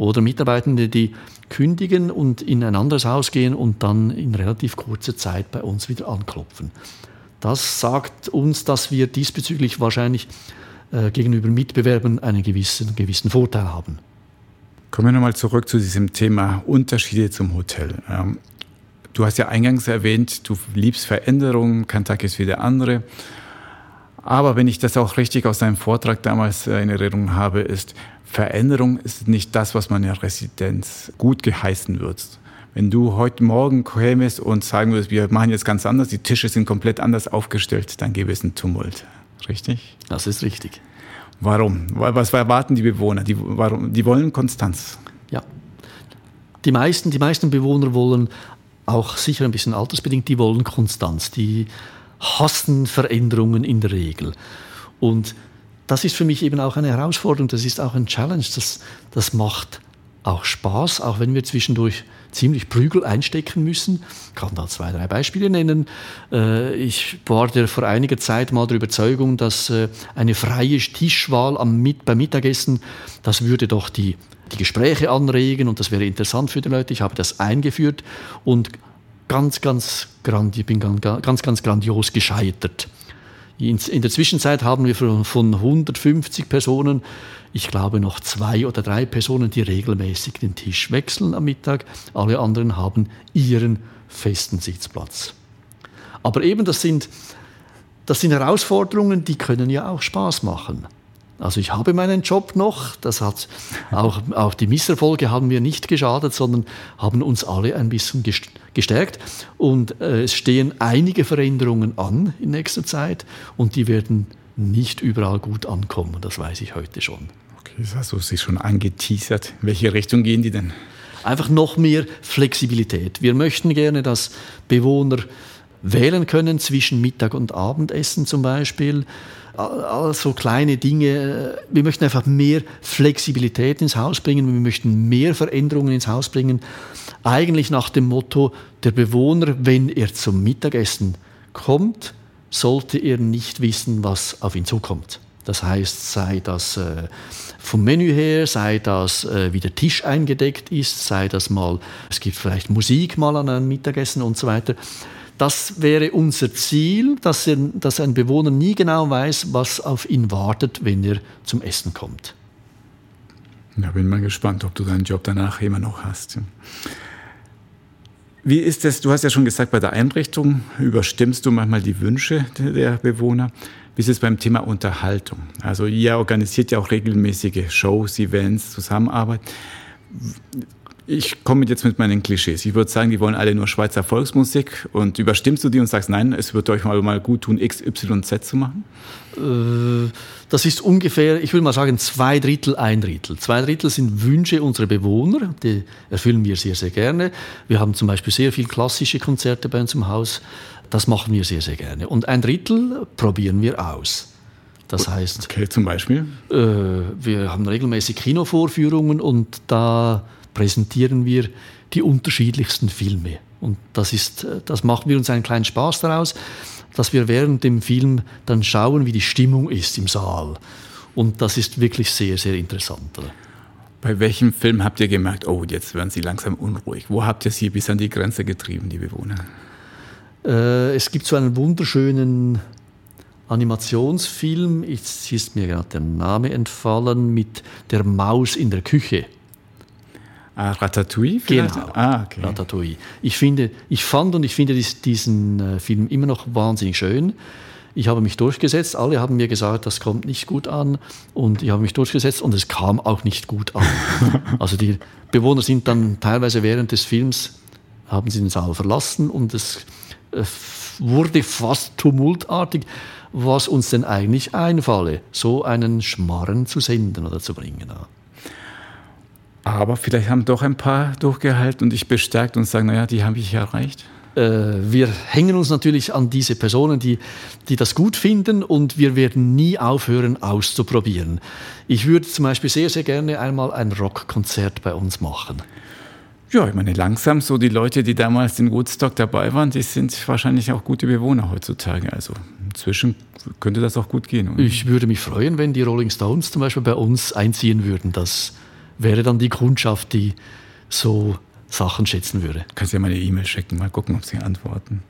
Oder Mitarbeitende, die kündigen und in ein anderes Haus gehen und dann in relativ kurzer Zeit bei uns wieder anklopfen. Das sagt uns, dass wir diesbezüglich wahrscheinlich äh, gegenüber Mitbewerbern einen gewissen, gewissen Vorteil haben. Kommen wir nochmal zurück zu diesem Thema Unterschiede zum Hotel. Ähm, du hast ja eingangs erwähnt, du liebst Veränderungen, Tag ist wie der andere. Aber wenn ich das auch richtig aus seinem Vortrag damals äh, in Erinnerung habe, ist Veränderung ist nicht das, was man in der Residenz gut geheißen wird. Wenn du heute Morgen kämest und sagen würdest, wir machen jetzt ganz anders, die Tische sind komplett anders aufgestellt, dann gäbe es einen Tumult. Richtig? Das ist richtig. Warum? Was erwarten die Bewohner? Die, warum? die wollen Konstanz. Ja. Die meisten, die meisten Bewohner wollen auch sicher ein bisschen altersbedingt, die wollen Konstanz. Die hassen Veränderungen in der Regel. Und das ist für mich eben auch eine Herausforderung, das ist auch ein Challenge, das, das macht auch Spaß, auch wenn wir zwischendurch ziemlich Prügel einstecken müssen. Ich kann da zwei, drei Beispiele nennen. Äh, ich war vor einiger Zeit mal der Überzeugung, dass äh, eine freie Tischwahl am, beim Mittagessen, das würde doch die, die Gespräche anregen und das wäre interessant für die Leute. Ich habe das eingeführt und ganz, ganz, ich bin ganz, ganz grandios gescheitert. In der Zwischenzeit haben wir von 150 Personen, ich glaube noch zwei oder drei Personen, die regelmäßig den Tisch wechseln am Mittag. Alle anderen haben ihren festen Sitzplatz. Aber eben, das sind, das sind Herausforderungen, die können ja auch Spaß machen. Also ich habe meinen Job noch, das hat auch, auch die Misserfolge haben mir nicht geschadet, sondern haben uns alle ein bisschen gestärkt. Und äh, es stehen einige Veränderungen an in nächster Zeit und die werden nicht überall gut ankommen, das weiß ich heute schon. Okay, das hast du sich schon angeteasert. In welche Richtung gehen die denn? Einfach noch mehr Flexibilität. Wir möchten gerne, dass Bewohner wählen können zwischen Mittag und Abendessen zum Beispiel also kleine Dinge. Wir möchten einfach mehr Flexibilität ins Haus bringen, wir möchten mehr Veränderungen ins Haus bringen. Eigentlich nach dem Motto, der Bewohner, wenn er zum Mittagessen kommt, sollte er nicht wissen, was auf ihn zukommt. Das heißt, sei das äh, vom Menü her, sei das, äh, wie der Tisch eingedeckt ist, sei das mal, es gibt vielleicht Musik mal an einem Mittagessen und so weiter. Das wäre unser Ziel, dass, er, dass ein Bewohner nie genau weiß, was auf ihn wartet, wenn er zum Essen kommt. Ja, bin mal gespannt, ob du deinen Job danach immer noch hast. Wie ist es, du hast ja schon gesagt, bei der Einrichtung überstimmst du manchmal die Wünsche der Bewohner. Wie ist es beim Thema Unterhaltung? Also ihr organisiert ja auch regelmäßige Shows, Events, Zusammenarbeit ich komme jetzt mit meinen Klischees. Ich würde sagen, die wollen alle nur Schweizer Volksmusik und überstimmst du die und sagst, nein, es wird euch mal, mal gut tun, X, Y, Z zu machen? Äh, das ist ungefähr, ich würde mal sagen, zwei Drittel, ein Drittel. Zwei Drittel sind Wünsche unserer Bewohner, die erfüllen wir sehr, sehr gerne. Wir haben zum Beispiel sehr viele klassische Konzerte bei uns im Haus. Das machen wir sehr, sehr gerne. Und ein Drittel probieren wir aus. Das heißt. Okay, zum Beispiel? Äh, wir haben regelmäßig Kinovorführungen und da präsentieren wir die unterschiedlichsten Filme. Und das, ist, das machen wir uns einen kleinen Spaß daraus, dass wir während dem Film dann schauen, wie die Stimmung ist im Saal. Und das ist wirklich sehr, sehr interessant. Bei welchem Film habt ihr gemerkt, oh, jetzt werden Sie langsam unruhig? Wo habt ihr Sie bis an die Grenze getrieben, die Bewohner? Äh, es gibt so einen wunderschönen Animationsfilm, jetzt ist mir gerade der Name entfallen, mit der Maus in der Küche. Ah, Ratatouille vielleicht? Genau, ah, okay. Ratatouille. Ich, finde, ich fand und ich finde diesen äh, Film immer noch wahnsinnig schön. Ich habe mich durchgesetzt, alle haben mir gesagt, das kommt nicht gut an und ich habe mich durchgesetzt und es kam auch nicht gut an. also die Bewohner sind dann teilweise während des Films, haben sie den Saal verlassen und es äh, wurde fast tumultartig, was uns denn eigentlich einfalle, so einen Schmarren zu senden oder zu bringen. Aber vielleicht haben doch ein paar durchgehalten und dich bestärkt und sagen, naja, die habe ich erreicht. Äh, wir hängen uns natürlich an diese Personen, die, die das gut finden und wir werden nie aufhören auszuprobieren. Ich würde zum Beispiel sehr, sehr gerne einmal ein Rockkonzert bei uns machen. Ja, ich meine, langsam so die Leute, die damals in Woodstock dabei waren, die sind wahrscheinlich auch gute Bewohner heutzutage. Also inzwischen könnte das auch gut gehen. Oder? Ich würde mich freuen, wenn die Rolling Stones zum Beispiel bei uns einziehen würden. Das wäre dann die Kundschaft, die so Sachen schätzen würde. Kannst ja mal eine E-Mail schicken, mal gucken, ob sie antworten.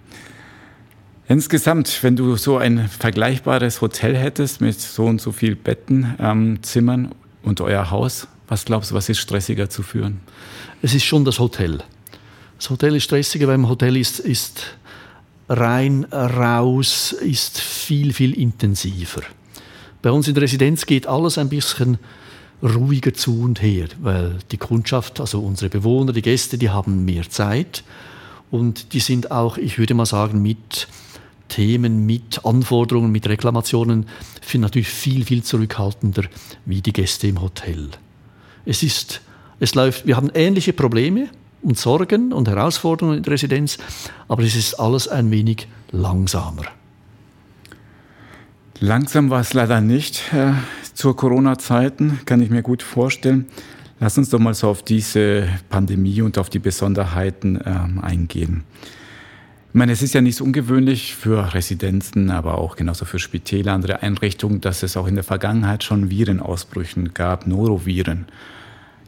Insgesamt, wenn du so ein vergleichbares Hotel hättest mit so und so viel Betten, ähm, Zimmern und euer Haus, was glaubst du, was ist stressiger zu führen? Es ist schon das Hotel. Das Hotel ist stressiger, weil im Hotel ist, ist rein, raus ist viel, viel intensiver. Bei uns in der Residenz geht alles ein bisschen ruhiger zu und her, weil die Kundschaft, also unsere Bewohner, die Gäste, die haben mehr Zeit und die sind auch, ich würde mal sagen, mit Themen, mit Anforderungen, mit Reklamationen natürlich viel, viel zurückhaltender wie die Gäste im Hotel. Es ist, es läuft, wir haben ähnliche Probleme und Sorgen und Herausforderungen in der Residenz, aber es ist alles ein wenig langsamer. Langsam war es leider nicht äh, zur Corona-Zeiten, kann ich mir gut vorstellen. Lass uns doch mal so auf diese Pandemie und auf die Besonderheiten ähm, eingehen. Ich meine, es ist ja nicht so ungewöhnlich für Residenzen, aber auch genauso für Spitäler, andere Einrichtungen, dass es auch in der Vergangenheit schon Virenausbrüchen gab, Noroviren.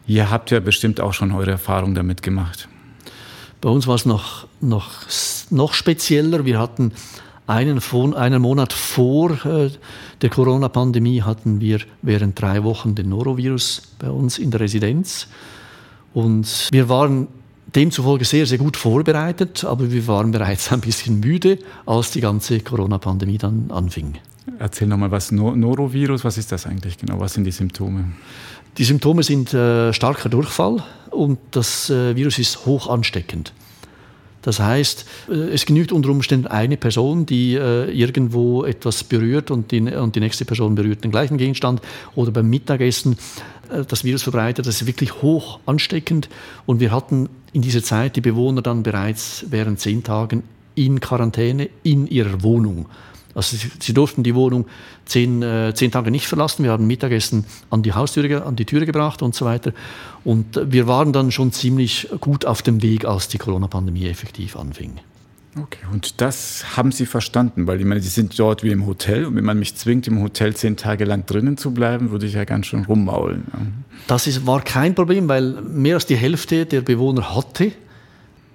Ihr habt ja bestimmt auch schon eure Erfahrung damit gemacht. Bei uns war es noch, noch, noch spezieller. Wir hatten einen, einen Monat vor äh, der Corona-Pandemie hatten wir während drei Wochen den Norovirus bei uns in der Residenz. Und wir waren demzufolge sehr, sehr gut vorbereitet, aber wir waren bereits ein bisschen müde, als die ganze Corona-Pandemie dann anfing. Erzähl nochmal was, Norovirus, was ist das eigentlich genau? Was sind die Symptome? Die Symptome sind äh, starker Durchfall und das äh, Virus ist hoch ansteckend. Das heißt, äh, es genügt unter Umständen eine Person, die äh, irgendwo etwas berührt und die, und die nächste Person berührt den gleichen Gegenstand oder beim Mittagessen äh, das Virus verbreitet. Das ist wirklich hoch ansteckend und wir hatten in dieser Zeit die Bewohner dann bereits während zehn Tagen in Quarantäne in ihrer Wohnung. Also sie, sie durften die Wohnung zehn, äh, zehn Tage nicht verlassen. Wir haben Mittagessen an die Haustüre, an die Türe gebracht und so weiter. Und wir waren dann schon ziemlich gut auf dem Weg, als die Corona-Pandemie effektiv anfing. Okay, und das haben Sie verstanden, weil ich meine, Sie sind dort wie im Hotel und wenn man mich zwingt, im Hotel zehn Tage lang drinnen zu bleiben, würde ich ja ganz schön rummaulen. Das ist, war kein Problem, weil mehr als die Hälfte der Bewohner hatte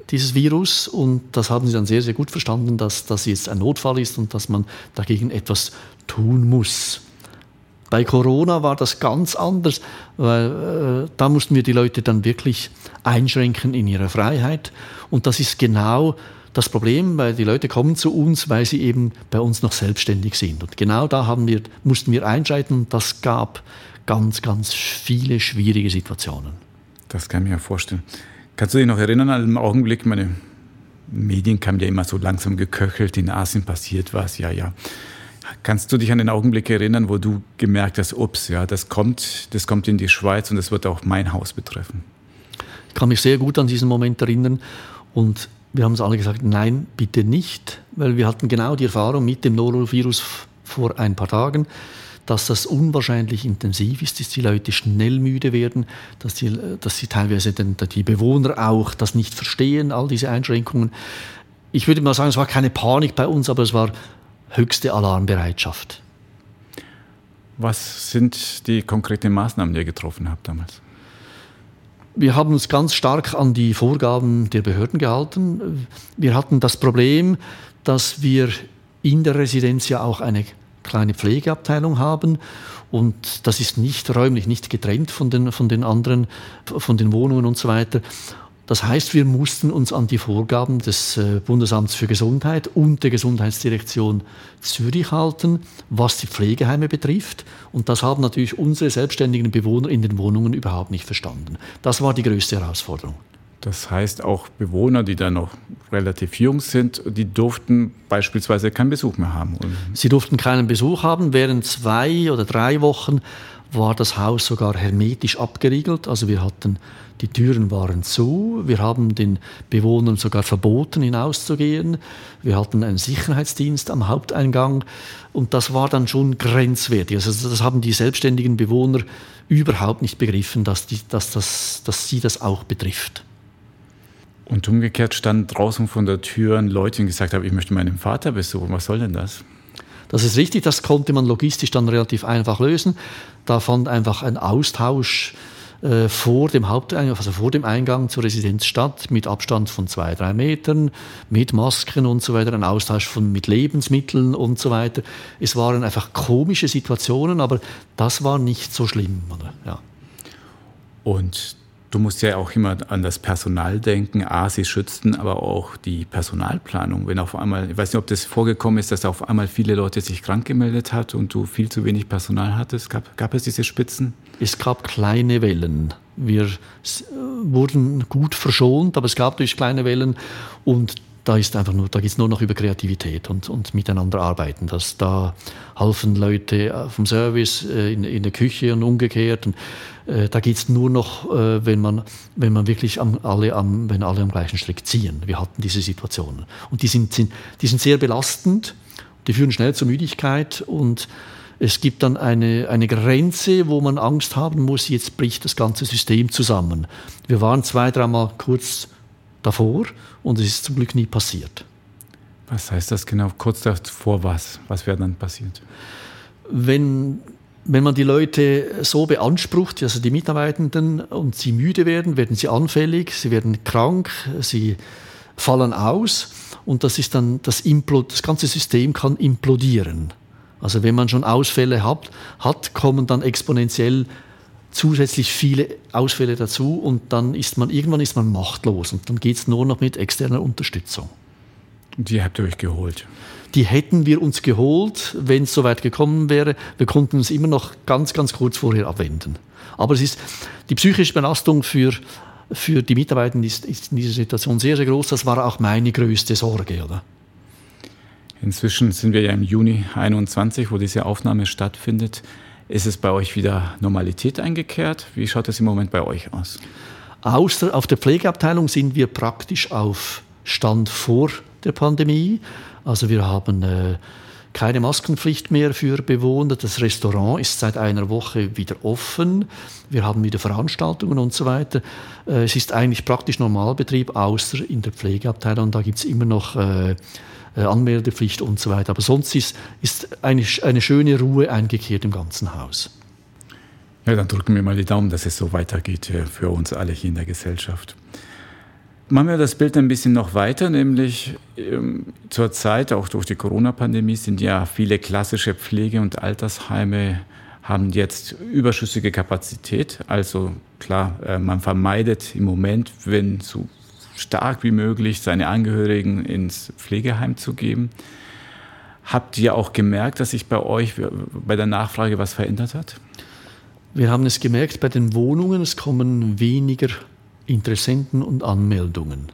dieses Virus. Und das haben sie dann sehr, sehr gut verstanden, dass das jetzt ein Notfall ist und dass man dagegen etwas tun muss. Bei Corona war das ganz anders, weil äh, da mussten wir die Leute dann wirklich einschränken in ihrer Freiheit. Und das ist genau das Problem, weil die Leute kommen zu uns, weil sie eben bei uns noch selbstständig sind. Und genau da haben wir, mussten wir einschreiten und das gab ganz, ganz viele schwierige Situationen. Das kann ich mir vorstellen. Kannst du dich noch erinnern an den Augenblick, meine Medien kamen ja immer so langsam geköchelt, in Asien passiert was, ja, ja. Kannst du dich an den Augenblick erinnern, wo du gemerkt hast, ups, ja, das kommt, das kommt in die Schweiz und das wird auch mein Haus betreffen? Ich kann mich sehr gut an diesen Moment erinnern und wir haben uns alle gesagt, nein, bitte nicht, weil wir hatten genau die Erfahrung mit dem Norovirus vor ein paar Tagen dass das unwahrscheinlich intensiv ist, dass die Leute schnell müde werden, dass, die, dass sie teilweise den, die Bewohner auch das nicht verstehen, all diese Einschränkungen. Ich würde mal sagen, es war keine Panik bei uns, aber es war höchste Alarmbereitschaft. Was sind die konkreten Maßnahmen, die ihr getroffen habt damals? Wir haben uns ganz stark an die Vorgaben der Behörden gehalten. Wir hatten das Problem, dass wir in der Residenz ja auch eine kleine Pflegeabteilung haben und das ist nicht räumlich, nicht getrennt von den, von den anderen, von den Wohnungen und so weiter. Das heißt, wir mussten uns an die Vorgaben des äh, Bundesamts für Gesundheit und der Gesundheitsdirektion Zürich halten, was die Pflegeheime betrifft. Und das haben natürlich unsere selbstständigen Bewohner in den Wohnungen überhaupt nicht verstanden. Das war die größte Herausforderung. Das heißt, auch Bewohner, die da noch relativ jung sind, die durften beispielsweise keinen Besuch mehr haben. Sie durften keinen Besuch haben. Während zwei oder drei Wochen war das Haus sogar hermetisch abgeriegelt. Also wir hatten, die Türen waren zu. Wir haben den Bewohnern sogar verboten, hinauszugehen. Wir hatten einen Sicherheitsdienst am Haupteingang. Und das war dann schon grenzwertig. Also das haben die selbstständigen Bewohner überhaupt nicht begriffen, dass, die, dass, das, dass sie das auch betrifft. Und umgekehrt standen draußen von der Tür Leute und gesagt haben, ich möchte meinen Vater besuchen. Was soll denn das? Das ist richtig, das konnte man logistisch dann relativ einfach lösen. Da fand einfach ein Austausch äh, vor dem Haupteingang, also vor dem Eingang zur Residenz statt, mit Abstand von zwei, drei Metern, mit Masken und so weiter, ein Austausch von, mit Lebensmitteln und so weiter. Es waren einfach komische Situationen, aber das war nicht so schlimm. Oder? Ja. Und Du musst ja auch immer an das Personal denken. A, sie schützten, aber auch die Personalplanung. Wenn auf einmal, ich weiß nicht, ob das vorgekommen ist, dass auf einmal viele Leute sich krank gemeldet hat und du viel zu wenig Personal hattest. Gab, gab es diese Spitzen? Es gab kleine Wellen. Wir wurden gut verschont, aber es gab durch kleine Wellen und da ist einfach nur, da geht es nur noch über Kreativität und, und miteinander arbeiten. Das, da halfen Leute vom Service äh, in, in der Küche und umgekehrt. Und, äh, da geht es nur noch, äh, wenn man, wenn man wirklich am, alle am, wenn alle am gleichen Strick ziehen. Wir hatten diese Situationen. Und die sind, sind, die sind sehr belastend, die führen schnell zur Müdigkeit und es gibt dann eine, eine Grenze, wo man Angst haben muss, jetzt bricht das ganze System zusammen. Wir waren zwei, dreimal kurz davor und es ist zum Glück nie passiert. Was heißt das genau? Kurz davor was? Was wäre dann passiert? Wenn, wenn man die Leute so beansprucht, also die Mitarbeitenden, und sie müde werden, werden sie anfällig, sie werden krank, sie fallen aus und das ist dann das, Implod das ganze System kann implodieren. Also wenn man schon Ausfälle hat, hat kommen dann exponentiell zusätzlich viele Ausfälle dazu und dann ist man irgendwann ist man machtlos und dann geht es nur noch mit externer Unterstützung. Die habt ihr euch geholt? Die hätten wir uns geholt, wenn es soweit gekommen wäre. Wir konnten uns immer noch ganz, ganz kurz vorher abwenden. Aber es ist die psychische Belastung für, für die Mitarbeiter ist, ist in dieser Situation sehr, sehr groß. Das war auch meine größte Sorge, oder? Inzwischen sind wir ja im Juni 21, wo diese Aufnahme stattfindet. Ist es bei euch wieder Normalität eingekehrt? Wie schaut es im Moment bei euch aus? Außer auf der Pflegeabteilung sind wir praktisch auf Stand vor der Pandemie. Also wir haben äh, keine Maskenpflicht mehr für Bewohner. Das Restaurant ist seit einer Woche wieder offen. Wir haben wieder Veranstaltungen und so weiter. Äh, es ist eigentlich praktisch Normalbetrieb, außer in der Pflegeabteilung. Da gibt es immer noch äh, Anmeldepflicht und so weiter. Aber sonst ist, ist eine, eine schöne Ruhe eingekehrt im ganzen Haus. Ja, dann drücken wir mal die Daumen, dass es so weitergeht äh, für uns alle hier in der Gesellschaft. Machen wir das Bild ein bisschen noch weiter, nämlich ähm, zur Zeit, auch durch die Corona-Pandemie, sind ja viele klassische Pflege- und Altersheime haben jetzt überschüssige Kapazität. Also klar, äh, man vermeidet im Moment, wenn zu stark wie möglich seine Angehörigen ins Pflegeheim zu geben. Habt ihr auch gemerkt, dass sich bei euch bei der Nachfrage was verändert hat? Wir haben es gemerkt bei den Wohnungen, es kommen weniger Interessenten und Anmeldungen.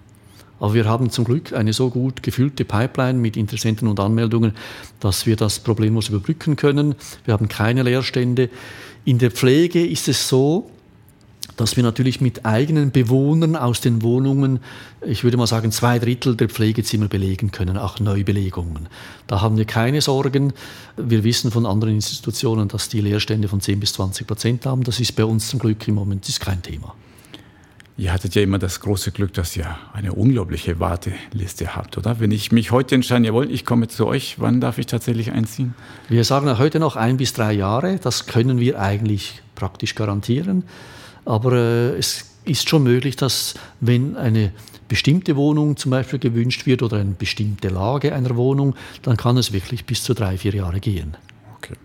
Aber wir haben zum Glück eine so gut gefüllte Pipeline mit Interessenten und Anmeldungen, dass wir das problemlos überbrücken können. Wir haben keine Leerstände. In der Pflege ist es so, dass wir natürlich mit eigenen Bewohnern aus den Wohnungen, ich würde mal sagen, zwei Drittel der Pflegezimmer belegen können, auch Neubelegungen. Da haben wir keine Sorgen. Wir wissen von anderen Institutionen, dass die Leerstände von 10 bis 20 Prozent haben. Das ist bei uns zum Glück im Moment ist kein Thema. Ihr hattet ja immer das große Glück, dass ihr eine unglaubliche Warteliste habt, oder? Wenn ich mich heute entscheiden, jawohl, ich komme zu euch, wann darf ich tatsächlich einziehen? Wir sagen heute noch ein bis drei Jahre. Das können wir eigentlich praktisch garantieren. Aber äh, es ist schon möglich, dass wenn eine bestimmte Wohnung zum Beispiel gewünscht wird oder eine bestimmte Lage einer Wohnung, dann kann es wirklich bis zu drei, vier Jahre gehen. Okay.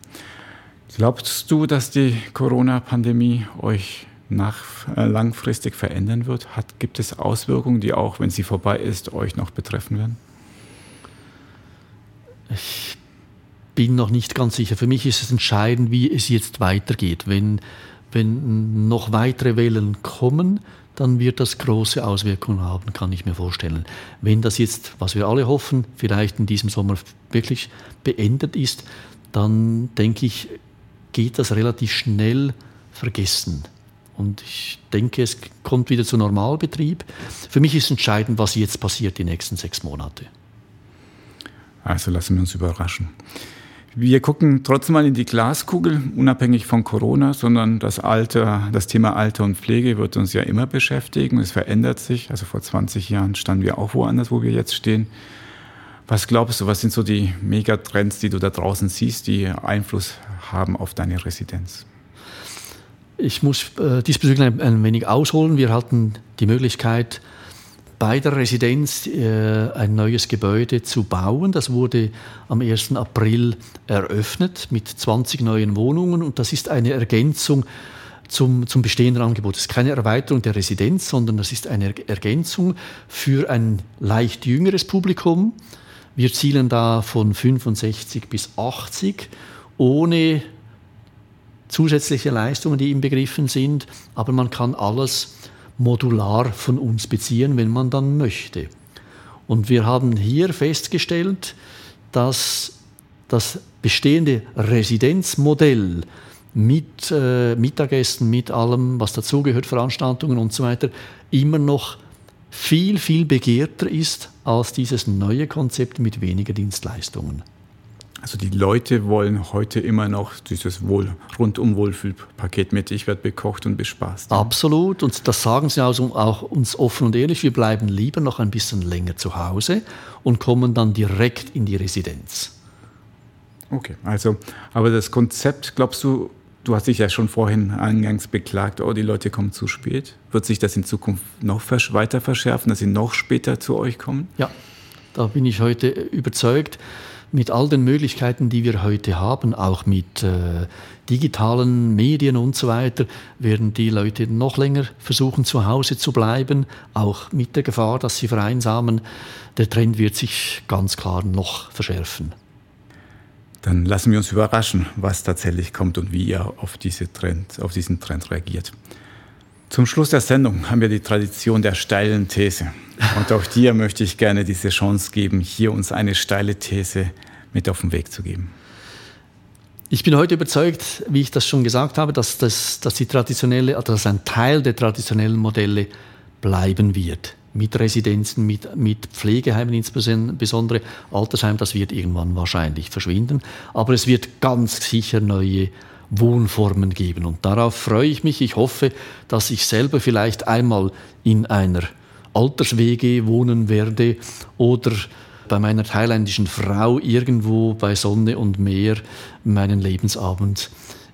Glaubst du, dass die Corona-Pandemie euch nach, äh, langfristig verändern wird? Hat, gibt es Auswirkungen, die auch, wenn sie vorbei ist, euch noch betreffen werden? Ich bin noch nicht ganz sicher. Für mich ist es entscheidend, wie es jetzt weitergeht. Wenn wenn noch weitere Wellen kommen, dann wird das große Auswirkungen haben, kann ich mir vorstellen. Wenn das jetzt, was wir alle hoffen, vielleicht in diesem Sommer wirklich beendet ist, dann denke ich, geht das relativ schnell vergessen. Und ich denke, es kommt wieder zu Normalbetrieb. Für mich ist entscheidend, was jetzt passiert die nächsten sechs Monate. Also lassen wir uns überraschen. Wir gucken trotzdem mal in die Glaskugel, unabhängig von Corona, sondern das Alter, das Thema Alter und Pflege wird uns ja immer beschäftigen. Es verändert sich. Also vor 20 Jahren standen wir auch woanders, wo wir jetzt stehen. Was glaubst du, was sind so die Megatrends, die du da draußen siehst, die Einfluss haben auf deine Residenz? Ich muss äh, diesbezüglich ein, ein wenig ausholen. Wir hatten die Möglichkeit, bei der Residenz äh, ein neues Gebäude zu bauen. Das wurde am 1. April eröffnet mit 20 neuen Wohnungen und das ist eine Ergänzung zum, zum bestehenden Angebot. Es ist keine Erweiterung der Residenz, sondern das ist eine Ergänzung für ein leicht jüngeres Publikum. Wir zielen da von 65 bis 80 ohne zusätzliche Leistungen, die inbegriffen sind, aber man kann alles modular von uns beziehen, wenn man dann möchte. Und wir haben hier festgestellt, dass das bestehende Residenzmodell mit äh, Mittagessen, mit allem, was dazugehört, Veranstaltungen und so weiter, immer noch viel, viel begehrter ist als dieses neue Konzept mit weniger Dienstleistungen. Also die Leute wollen heute immer noch dieses Wohl, rundum Wohlfühlpaket mit ich werde bekocht und bespaßt. Absolut und das sagen sie also auch uns offen und ehrlich, wir bleiben lieber noch ein bisschen länger zu Hause und kommen dann direkt in die Residenz. Okay, also aber das Konzept, glaubst du, du hast dich ja schon vorhin eingangs beklagt, oh, die Leute kommen zu spät. Wird sich das in Zukunft noch weiter verschärfen, dass sie noch später zu euch kommen? Ja, da bin ich heute überzeugt mit all den Möglichkeiten, die wir heute haben, auch mit äh, digitalen Medien und so weiter, werden die Leute noch länger versuchen, zu Hause zu bleiben, auch mit der Gefahr, dass sie vereinsamen. Der Trend wird sich ganz klar noch verschärfen. Dann lassen wir uns überraschen, was tatsächlich kommt und wie ihr auf, diese Trend, auf diesen Trend reagiert. Zum Schluss der Sendung haben wir die Tradition der steilen These. Und auch dir möchte ich gerne diese Chance geben, hier uns eine steile These mit auf den Weg zu geben. Ich bin heute überzeugt, wie ich das schon gesagt habe, dass, das, dass die traditionelle, dass ein Teil der traditionellen Modelle bleiben wird. Mit Residenzen, mit, mit Pflegeheimen, insbesondere Altersheim, das wird irgendwann wahrscheinlich verschwinden. Aber es wird ganz sicher neue Wohnformen geben. Und darauf freue ich mich. Ich hoffe, dass ich selber vielleicht einmal in einer Alterswege wohnen werde oder bei meiner thailändischen Frau irgendwo bei Sonne und Meer meinen Lebensabend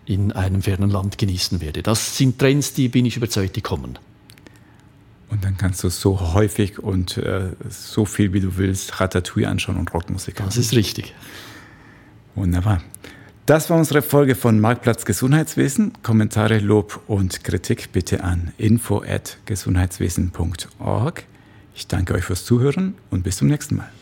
in einem fernen Land genießen werde. Das sind Trends, die bin ich überzeugt, die kommen. Und dann kannst du so häufig und äh, so viel wie du willst Ratatouille anschauen und Rockmusik Das ist richtig. Wunderbar. Das war unsere Folge von Marktplatz Gesundheitswesen. Kommentare, Lob und Kritik bitte an info@gesundheitswesen.org. Ich danke euch fürs Zuhören und bis zum nächsten Mal.